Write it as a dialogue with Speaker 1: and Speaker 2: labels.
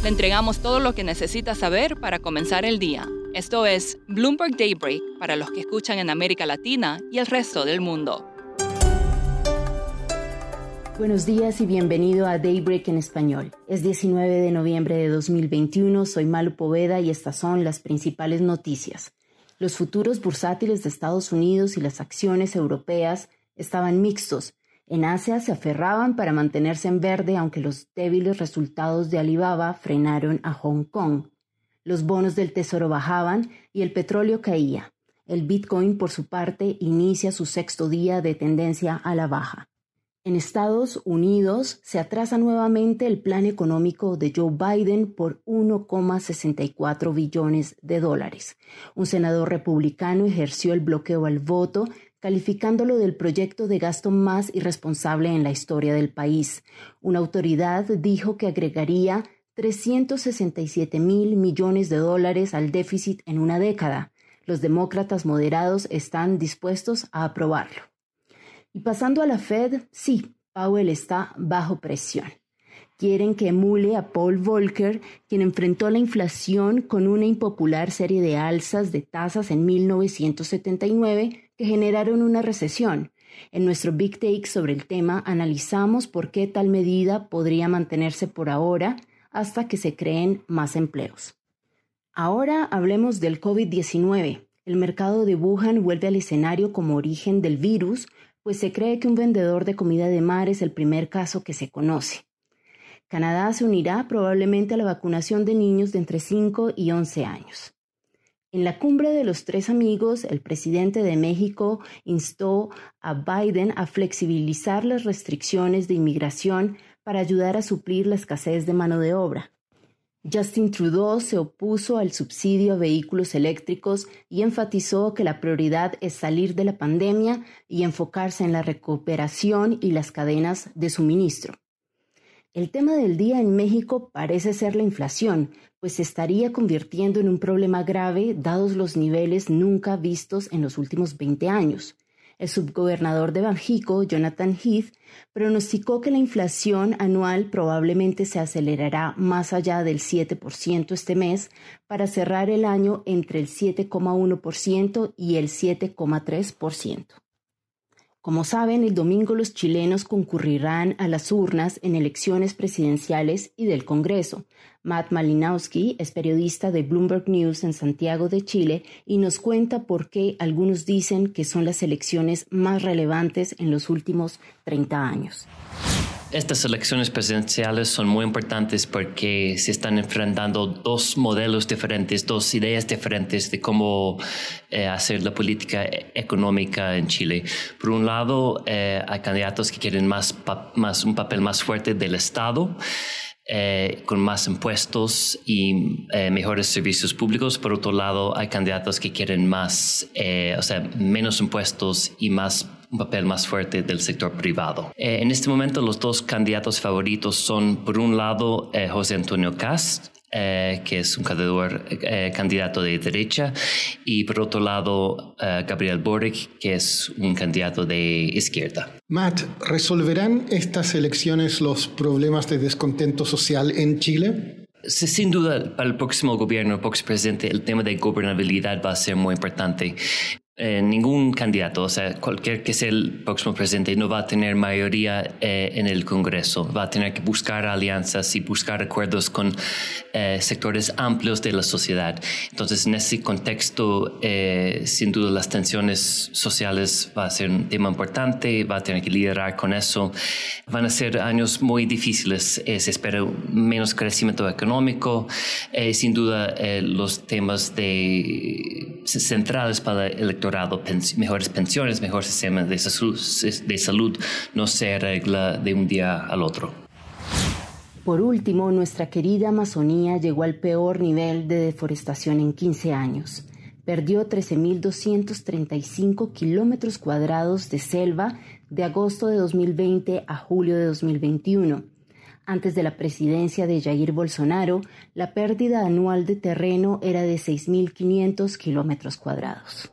Speaker 1: Le entregamos todo lo que necesita saber para comenzar el día. Esto es Bloomberg Daybreak para los que escuchan en América Latina y el resto del mundo.
Speaker 2: Buenos días y bienvenido a Daybreak en español. Es 19 de noviembre de 2021, soy Malu Poveda y estas son las principales noticias. Los futuros bursátiles de Estados Unidos y las acciones europeas estaban mixtos en Asia se aferraban para mantenerse en verde, aunque los débiles resultados de Alibaba frenaron a Hong Kong. Los bonos del tesoro bajaban y el petróleo caía. El Bitcoin, por su parte, inicia su sexto día de tendencia a la baja. En Estados Unidos se atrasa nuevamente el plan económico de Joe Biden por 1,64 billones de dólares. Un senador republicano ejerció el bloqueo al voto calificándolo del proyecto de gasto más irresponsable en la historia del país. Una autoridad dijo que agregaría 367 mil millones de dólares al déficit en una década. Los demócratas moderados están dispuestos a aprobarlo. Y pasando a la Fed, sí, Powell está bajo presión. Quieren que emule a Paul Volcker, quien enfrentó la inflación con una impopular serie de alzas de tasas en 1979 que generaron una recesión. En nuestro Big Take sobre el tema analizamos por qué tal medida podría mantenerse por ahora hasta que se creen más empleos. Ahora hablemos del COVID-19. El mercado de Wuhan vuelve al escenario como origen del virus, pues se cree que un vendedor de comida de mar es el primer caso que se conoce. Canadá se unirá probablemente a la vacunación de niños de entre 5 y 11 años. En la cumbre de los tres amigos, el presidente de México instó a Biden a flexibilizar las restricciones de inmigración para ayudar a suplir la escasez de mano de obra. Justin Trudeau se opuso al subsidio a vehículos eléctricos y enfatizó que la prioridad es salir de la pandemia y enfocarse en la recuperación y las cadenas de suministro. El tema del día en México parece ser la inflación, pues se estaría convirtiendo en un problema grave dados los niveles nunca vistos en los últimos 20 años. El subgobernador de Banjico, Jonathan Heath, pronosticó que la inflación anual probablemente se acelerará más allá del 7% este mes para cerrar el año entre el 7,1% y el 7,3%. Como saben, el domingo los chilenos concurrirán a las urnas en elecciones presidenciales y del Congreso. Matt Malinowski es periodista de Bloomberg News en Santiago de Chile y nos cuenta por qué algunos dicen que son las elecciones más relevantes en los últimos 30 años.
Speaker 3: Estas elecciones presidenciales son muy importantes porque se están enfrentando dos modelos diferentes, dos ideas diferentes de cómo eh, hacer la política económica en Chile. Por un lado, eh, hay candidatos que quieren más, más, un papel más fuerte del Estado. Eh, con más impuestos y mejores servicios públicos. Por otro lado, hay candidatos que quieren más, o sea, menos impuestos y más un papel más fuerte del sector privado. Eh, en este momento los dos candidatos favoritos son, por un lado, eh, José Antonio Cast, eh, que es un candidato de derecha, y por otro lado, Gabriel Boric, que es un candidato de izquierda.
Speaker 4: Matt, ¿resolverán estas elecciones los problemas de descontento social en Chile?
Speaker 3: Sin duda, para el próximo gobierno, el próximo presidente, el tema de gobernabilidad va a ser muy importante. Eh, ningún candidato, o sea, cualquier que sea el próximo presidente, no va a tener mayoría eh, en el Congreso. Va a tener que buscar alianzas y buscar acuerdos con eh, sectores amplios de la sociedad. Entonces, en ese contexto, sin duda, las tensiones sociales va a ser un tema importante, va a tener que liderar con eso. Van a ser años muy difíciles. se espera menos crecimiento económico. sin duda, los temas de, centrales para el electorado mejores pensiones, mejor sistema de de salud no se arregla de un día al otro.
Speaker 2: Por último, nuestra querida Amazonía llegó al peor nivel de deforestación en 15 años. Perdió 13.235 kilómetros cuadrados de selva de agosto de 2020 a julio de 2021. Antes de la presidencia de Jair Bolsonaro, la pérdida anual de terreno era de 6.500 kilómetros cuadrados.